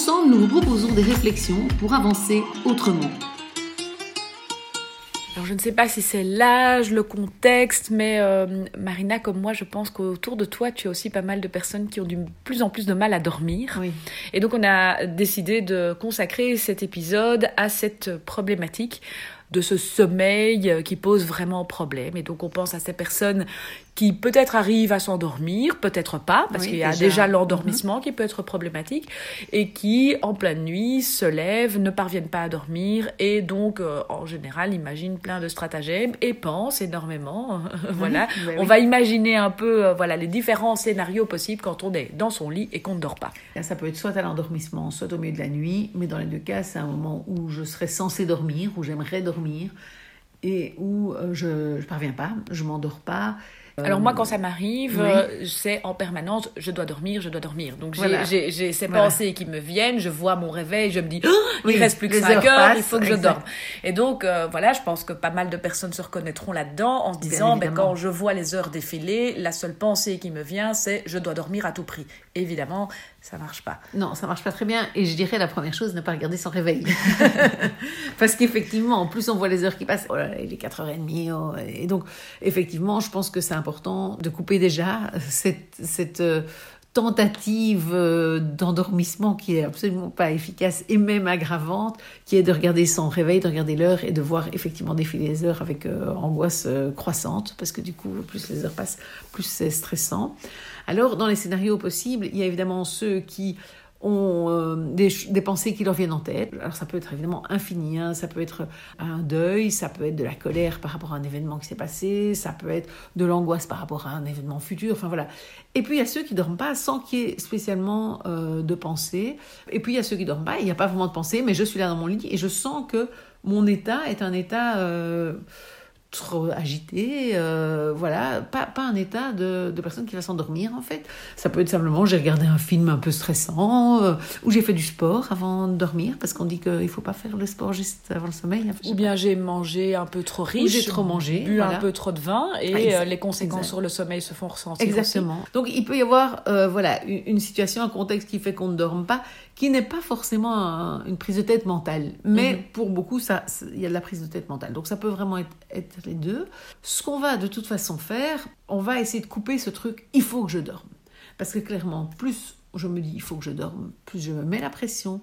Ensemble, nous vous proposons des réflexions pour avancer autrement. Alors je ne sais pas si c'est l'âge, le contexte, mais euh, Marina, comme moi, je pense qu'autour de toi, tu as aussi pas mal de personnes qui ont de plus en plus de mal à dormir. Oui. Et donc on a décidé de consacrer cet épisode à cette problématique de ce sommeil qui pose vraiment problème. Et donc on pense à ces personnes qui peut-être arrivent à s'endormir, peut-être pas, parce Oui, qu'il y a déjà. déjà l'endormissement qui peut être problématique, et qui, en pleine nuit, se lèvent, ne parviennent pas à dormir, et donc, euh, en général, imaginent plein de stratagèmes et pensent énormément. voilà. bah On oui. va imaginer un peu euh, voilà, les différents scénarios possibles quand on est dans son lit et qu'on ne dort pas. Là, Ça peut être soit à l'endormissement, soit au milieu de la nuit, mais dans les deux cas, c'est un moment où je serais censée dormir, où j'aimerais dormir, et où euh, je ne parviens pas, je m'endors pas. Euh, Alors moi, quand ça m'arrive, oui. euh, c'est en permanence, je dois dormir, je dois dormir. Donc j'ai Voilà. ces Voilà. pensées qui me viennent, je vois mon réveil, je me dis, Oh, Oui, il reste plus que les 5 heures heures, il faut que je dorme. Et donc euh, voilà, je pense que pas mal de personnes se reconnaîtront là-dedans en se disant, ben, quand je vois les heures défiler, la seule pensée qui me vient, c'est je dois dormir à tout prix. Évidemment, ça marche pas. Non, ça marche pas très bien. Et je dirais la première chose, ne pas regarder son réveil. Parce qu'effectivement, en plus, on voit les heures qui passent. Oh là là, il est 4h30. oh, et donc, effectivement, je pense que c'est important de couper déjà cette, euh, tentative euh, d'endormissement qui est absolument pas efficace et même aggravante, qui est de regarder son réveil, de regarder l'heure et de voir effectivement défiler les heures avec euh, angoisse croissante, parce que du coup, plus les heures passent, plus c'est stressant. Alors, dans les scénarios possibles, il y a évidemment ceux qui ont euh, des, des pensées qui leur viennent en tête. Alors ça peut être évidemment infini, hein. ça peut être un deuil, ça peut être de la colère par rapport à un événement qui s'est passé, ça peut être de l'angoisse par rapport à un événement futur, enfin voilà. Et puis il y a ceux qui dorment pas sans qu'il y ait spécialement euh, de pensée. Et puis il y a ceux qui dorment pas, il n'y a pas vraiment de pensée, mais je suis là dans mon lit et je sens que mon état est un état... euh, trop agité, euh, voilà, pas, pas un état de, de personne qui va s'endormir en fait. Ça peut être simplement j'ai regardé un film un peu stressant, euh, ou j'ai fait du sport avant de dormir, parce qu'on dit qu'il ne faut pas faire le sport juste avant le sommeil. hein, Ou bien j'ai mangé un peu trop riche, j'ai trop mangé, bu voilà. un peu trop de vin, et Ah, euh, les conséquences exact. sur le sommeil se font ressentir Exactement. Donc il peut y avoir voilà une situation, un contexte qui fait qu'on ne dorme pas, qui n'est pas forcément un- une prise de tête mentale, mais Mhm. pour beaucoup ça ça- il y a de la prise de tête mentale. Donc ça peut vraiment être, être les deux. Ce qu'on va de toute façon faire, on va essayer de couper ce truc. Il faut que je dorme, parce que clairement plus je me dis il faut que je dorme, plus je me mets la pression.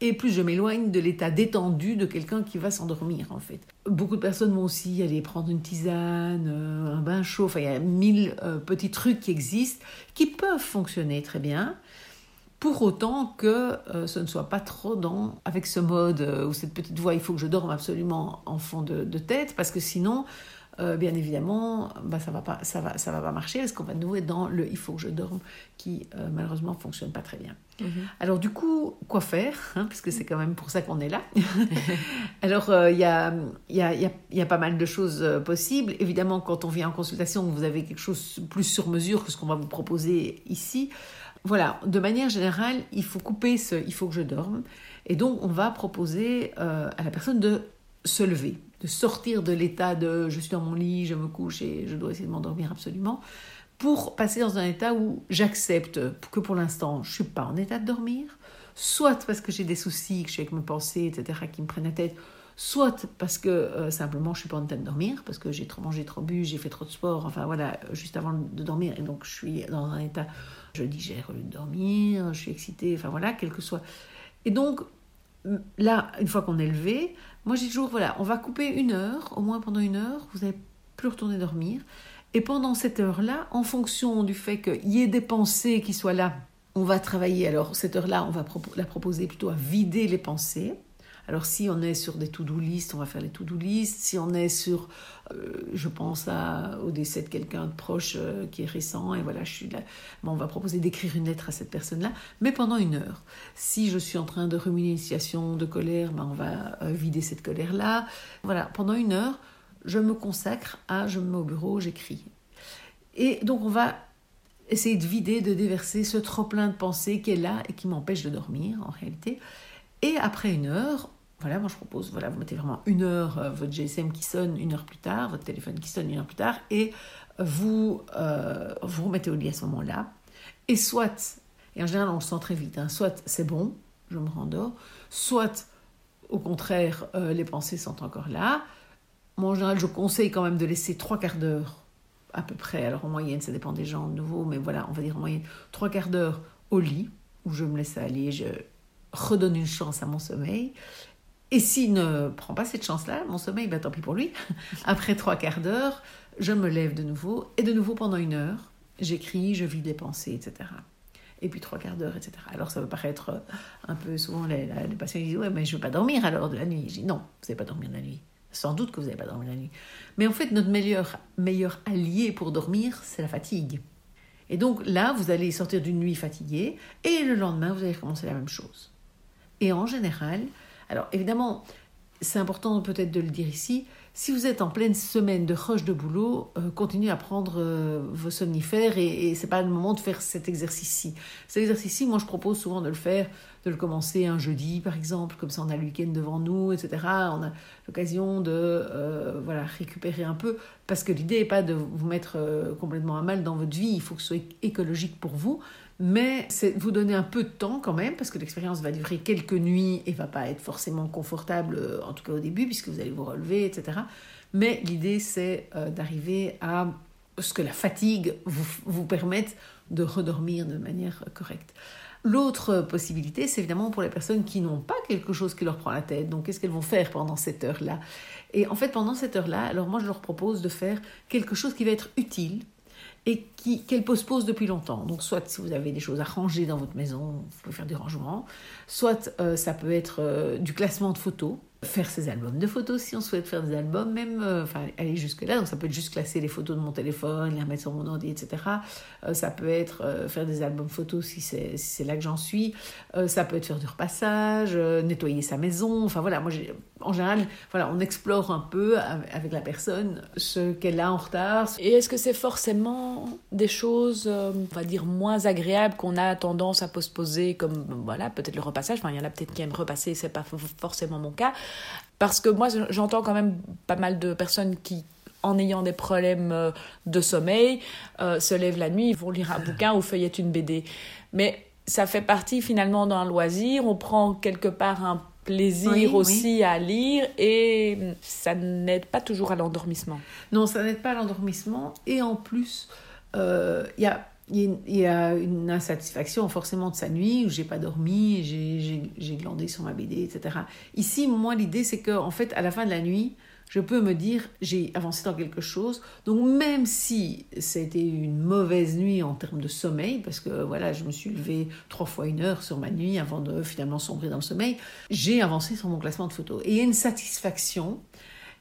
Et plus je m'éloigne de l'état détendu de quelqu'un qui va s'endormir, en fait. Beaucoup de personnes vont aussi aller prendre une tisane, euh, un bain chaud. Enfin, il y a mille euh, petits trucs qui existent qui peuvent fonctionner très bien. Pour autant que euh, ce ne soit pas trop dans, avec ce mode euh, ou cette petite voix, il faut que je dorme absolument en fond de, de tête, parce que sinon, euh, bien évidemment, bah, ça va pas, ça va, ça va pas marcher, parce qu'on va nous être dans le il faut que je dorme, qui malheureusement fonctionne pas très bien. Mhm. Alors du coup, quoi faire hein, Puisque c'est quand même pour ça qu'on est là. Alors il y, a, y, a, il y, a, il y a pas mal de choses possibles. Évidemment, quand on vient en consultation, vous avez quelque chose plus sur mesure que ce qu'on va vous proposer ici. Voilà, de manière générale, il faut couper ce il faut que je dorme. Et donc, on va proposer euh, à la personne de se lever, de sortir de l'état de je suis dans mon lit, je me couche et je dois essayer de m'endormir absolument, pour passer dans un état où j'accepte que pour l'instant, je suis pas en état de dormir, soit parce que j'ai des soucis, que je suis avec mes pensées, etc., qui me prennent la tête, soit parce que euh, simplement je suis pas en état de dormir, parce que j'ai trop mangé, trop bu, j'ai fait trop de sport, enfin voilà, juste avant de dormir, et donc je suis dans un état, je digère au lieu de dormir, je suis excitée, enfin voilà, quel que soit. Et donc, là, une fois qu'on est levé, moi j'ai toujours, voilà, on va couper une heure, au moins pendant une heure, vous n'allez plus retourner dormir, et pendant cette heure-là, en fonction du fait qu'il y ait des pensées qui soient là, on va travailler, alors cette heure-là, on va la proposer plutôt à vider les pensées, Alors si on est sur des to-do list, on va faire les to-do list. Si on est sur, euh, je pense au décès de quelqu'un de proche euh, qui est récent, et voilà, je suis là, bon, on va proposer d'écrire une lettre à cette personne-là, mais pendant une heure. Si je suis en train de ruminer une situation de colère, ben, on va euh, vider cette colère-là. Voilà, pendant une heure, je me consacre à, je me mets au bureau, j'écris. Et donc on va essayer de vider, de déverser ce trop-plein de pensées qui est là et qui m'empêche de dormir en réalité. Et après une heure, voilà, moi je propose, voilà, vous mettez vraiment une heure, euh, votre GSM qui sonne une heure plus tard, votre téléphone qui sonne une heure plus tard, et vous euh, vous remettez au lit à ce moment-là. Et soit, et en général on le sent très vite, hein, soit c'est bon, je me rendors, soit au contraire euh, les pensées sont encore là. Moi en général je conseille quand même de laisser trois quarts d'heure à peu près, alors en moyenne ça dépend des gens de nouveau, mais voilà, on va dire en moyenne trois quarts d'heure au lit, où je me laisse aller, je redonne une chance à mon sommeil. Et s'il ne prend pas cette chance-là, mon sommeil, ben, tant pis pour lui. Après trois quarts d'heure, je me lève de nouveau, et de nouveau pendant une heure, j'écris, je vide les pensées, etc. Et puis trois quarts d'heure, etc. Alors ça peut paraître euh, un peu souvent, les, les patients disent Ouais, mais je ne veux pas dormir alors de la nuit. Je dis Non, vous n'allez pas dormir de la nuit. Sans doute que vous n'avez pas dormi la nuit. Mais en fait, notre meilleur, meilleur allié pour dormir, c'est la fatigue. Et donc là, vous allez sortir d'une nuit fatiguée, et le lendemain, vous allez recommencer la même chose. Et en général, alors évidemment, c'est important peut-être de le dire ici, si vous êtes en pleine semaine de roche de boulot, euh, continuez à prendre euh, vos somnifères et, et c'est pas le moment de faire cet exercice-ci. Cet exercice-ci, moi je propose souvent de le faire, de le commencer un jeudi par exemple, comme ça on a le week-end devant nous, etc. On a l'occasion de euh, voilà, récupérer un peu, parce que l'idée n'est pas de vous mettre complètement à mal dans votre vie, il faut que ce soit écologique pour vous, mais c'est vous donner un peu de temps quand même, parce que l'expérience va durer quelques nuits et va pas être forcément confortable, euh, en tout cas au début, puisque vous allez vous relever, etc. Mais l'idée, c'est euh, d'arriver à ce que la fatigue vous, vous permette de redormir de manière correcte. L'autre possibilité, c'est évidemment pour les personnes qui n'ont pas quelque chose qui leur prend la tête. Donc, qu'est-ce qu'elles vont faire pendant cette heure-là? Et en fait, pendant cette heure-là, alors moi, je leur propose de faire quelque chose qui va être utile et qu'elle pose depuis longtemps. Donc, soit si vous avez des choses à ranger dans votre maison, vous pouvez faire du rangement, soit euh, ça peut être euh, du classement de photos faire ses albums de photos si on souhaite faire des albums, même euh, aller jusque là. Donc ça peut être juste classer les photos de mon téléphone, les remettre sur mon ordi, etc. Ça peut être faire des albums photos si c'est là que j'en suis. ça peut être faire du repassage, nettoyer sa maison. Enfin voilà, moi en général, voilà, on explore un peu avec la personne ce qu'elle a en retard. Et est-ce que c'est forcément des choses, on va dire moins agréables qu'on a tendance à postposer, comme voilà peut-être le repassage. Enfin il y en a peut-être qui aiment repasser, c'est pas forcément mon cas. Parce que moi, j'entends quand même pas mal de personnes qui, en ayant des problèmes euh, de sommeil, euh, se lèvent la nuit, vont lire un bouquin ou feuillettent une BD. Mais ça fait partie finalement d'un loisir, on prend quelque part un plaisir aussi à lire et ça n'aide pas toujours à l'endormissement. Non, ça n'aide pas à l'endormissement et en plus, euh, il y a il y a une insatisfaction forcément de sa nuit où j'ai pas dormi, j'ai glandé sur ma BD, etc. Ici, moi, l'idée, c'est que en fait, à la fin de la nuit, je peux me dire j'ai avancé dans quelque chose. Donc même si c'était une mauvaise nuit en termes de sommeil, parce que voilà, je me suis levée trois fois une heure sur ma nuit avant de finalement sombrer dans le sommeil, j'ai avancé sur mon classement de photos. Et il y a une satisfaction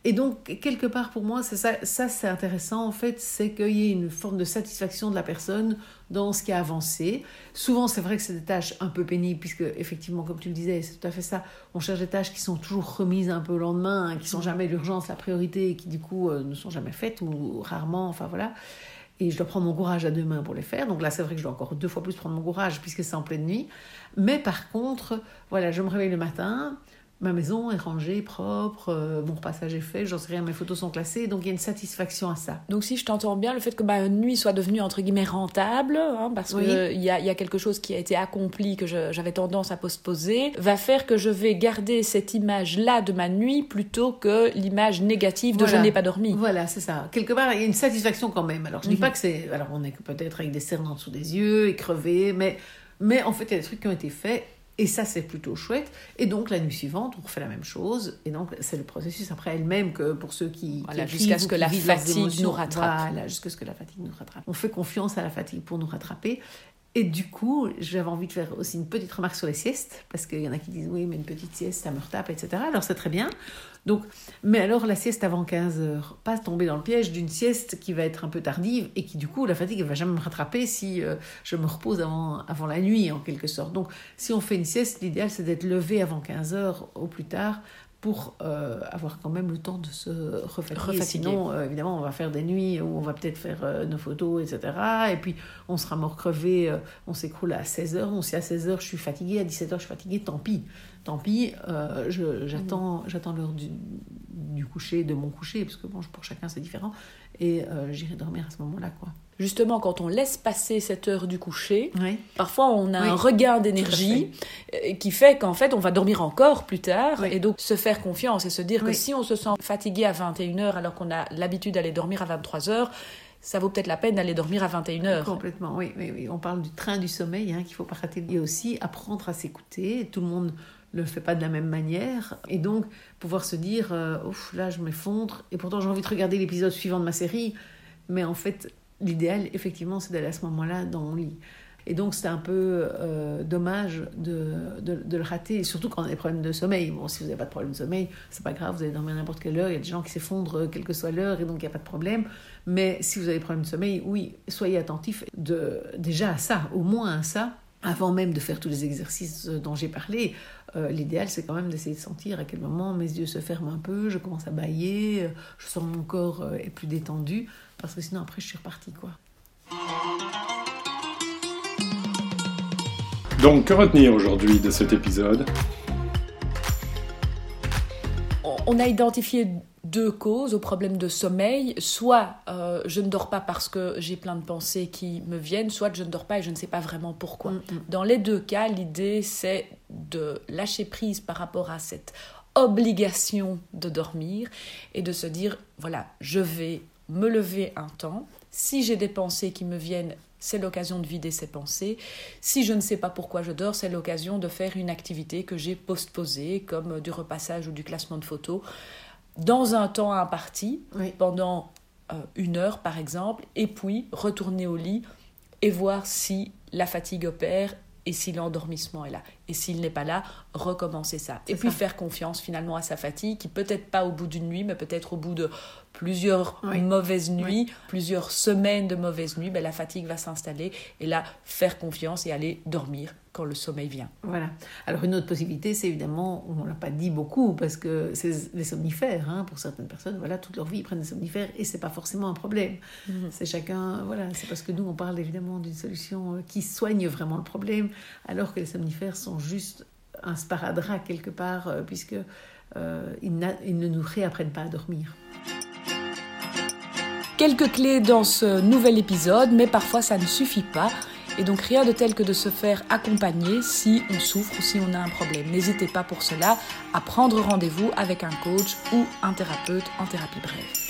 et donc, quelque part, pour moi, ça, ça c'est intéressant, en fait, c'est qu'il y ait une forme de satisfaction de la personne dans ce qui a avancé. Souvent, c'est vrai que c'est des tâches un peu pénibles, puisque, effectivement, comme tu le disais, c'est tout à fait ça, on cherche des tâches qui sont toujours remises un peu au lendemain, hein, qui sont jamais l'urgence, la priorité, et qui, du coup, euh, ne sont jamais faites, ou rarement, enfin voilà. Et je dois prendre mon courage à deux mains pour les faire. Donc là, c'est vrai que je dois encore deux fois plus prendre mon courage, puisque c'est en pleine nuit. Mais par contre, voilà, je me réveille le matin, ma maison est rangée, propre, euh, mon repassage est fait, j'en sais rien, mes photos sont classées, donc il y a une satisfaction à ça. Donc si je t'entends bien, le fait que ma nuit soit devenue entre guillemets rentable, hein, parce qu'il y, a, y a quelque chose qui a été accompli que j'avais tendance à postposer, va faire que je vais garder cette image-là de ma nuit plutôt que l'image négative de je n'ai pas dormi. Voilà, c'est ça. Quelque part, il y a une satisfaction quand même. Alors je ne dis mhm. pas que c'est... Alors on est peut-être avec des cernes en dessous des yeux et crevé, mais... Mais en fait, il y a des trucs qui ont été faits et ça, c'est plutôt chouette. Et donc, la nuit suivante, on refait la même chose. Et donc, c'est le processus après elle-même que pour ceux qui. Voilà, jusqu'à ce que la fatigue nous rattrape. Voilà, jusqu'à ce que la fatigue nous rattrape. On fait confiance à la fatigue pour nous rattraper. Et du coup, j'avais envie de faire aussi une petite remarque sur les siestes, parce qu'il y en a qui disent oui, mais une petite sieste, ça me retape, etc. Alors c'est très bien. Donc, mais alors la sieste avant 15 heures, pas tomber dans le piège d'une sieste qui va être un peu tardive et qui du coup, la fatigue ne va jamais me rattraper si euh, je me repose avant, avant la nuit en quelque sorte. Donc, si on fait une sieste, l'idéal c'est d'être levé avant 15 heures au plus tard pour euh, avoir quand même le temps de se refatiguer. Sinon, euh, évidemment, on va faire des nuits où on va peut-être faire euh, nos photos, etc. Et puis, on sera mort crevé, on s'écroule à 16h. On sait à 16h, je suis fatiguée, à 17h, je suis fatiguée, tant pis. Tant pis, j'attends j'attends l'heure du, du, coucher, de mon coucher, parce que bon, pour chacun c'est différent. Et j'irai dormir à ce moment-là, quoi justement, quand on laisse passer cette heure du coucher, parfois on a un regain d'énergie euh, qui fait qu'en fait on va dormir encore plus tard. Et donc se faire confiance et se dire que si on se sent fatigué à 21h alors qu'on a l'habitude d'aller dormir à 23h, ça vaut peut-être la peine d'aller dormir à 21h. Complètement, oui. oui, On parle du train du sommeil hein, qu'il faut pas rater. Et aussi apprendre à s'écouter. Tout le monde ne le fait pas de la même manière. Et donc, pouvoir se dire, euh, ouf, là, je m'effondre. Et pourtant, j'ai envie de regarder l'épisode suivant de ma série. Mais en fait, l'idéal, effectivement, c'est d'aller à ce moment-là dans mon lit. Et donc, c'est un peu euh, dommage de, le rater, et surtout quand on a des problèmes de sommeil. Bon, si vous n'avez pas de problème de sommeil, c'est pas grave, vous allez dormir n'importe quelle heure. Il y a des gens qui s'effondrent, euh, quelle que soit l'heure, et donc il n'y a pas de problème. Mais si vous avez des problèmes de sommeil, oui, soyez attentifs de, déjà à ça, au moins à ça, avant même de faire tous les exercices dont j'ai parlé. Euh, l'idéal, c'est quand même d'essayer de sentir à quel moment mes yeux se ferment un peu, je commence à bailler, je sens mon corps est plus détendu parce que sinon après je suis repartie quoi. Donc que retenir aujourd'hui de cet épisode? On a identifié deux causes au problème de sommeil. Soit euh, je ne dors pas parce que j'ai plein de pensées qui me viennent, soit je ne dors pas et je ne sais pas vraiment pourquoi. Mm, mm. Dans les deux cas, l'idée c'est de lâcher prise par rapport à cette obligation de dormir et de se dire, voilà, je vais me lever un temps. Si j'ai des pensées qui me viennent, c'est l'occasion de vider ces pensées. Si je ne sais pas pourquoi je dors, c'est l'occasion de faire une activité que j'ai postposée, comme du repassage ou du classement de photos, dans un temps imparti, pendant euh, une heure par exemple, et puis retourner au lit et voir si la fatigue opère et si l'endormissement est là. Et s'il n'est pas là, recommencer ça. Et puis faire confiance finalement à sa fatigue, qui peut-être pas au bout d'une nuit, mais peut-être au bout de plusieurs mauvaises nuits, plusieurs semaines de mauvaises nuits, ben, la fatigue va s'installer et là, faire confiance et aller dormir quand le sommeil vient. Voilà. Alors une autre possibilité, c'est évidemment, on ne l'a pas dit beaucoup, parce que c'est les somnifères, hein, pour certaines personnes, voilà, toute leur vie, ils prennent des somnifères et c'est pas forcément un problème. Mhm. C'est chacun, voilà, c'est parce que nous, on parle évidemment d'une solution euh, qui soigne vraiment le problème, alors que les somnifères sont juste un sparadrap quelque part, euh, puisque euh, ils, ils ne nous réapprennent pas à dormir. Quelques clés dans ce nouvel épisode, mais parfois ça ne suffit pas. Et donc rien de tel que de se faire accompagner si on souffre ou si on a un problème. N'hésitez pas pour cela à prendre rendez-vous avec un coach ou un thérapeute en thérapie brève.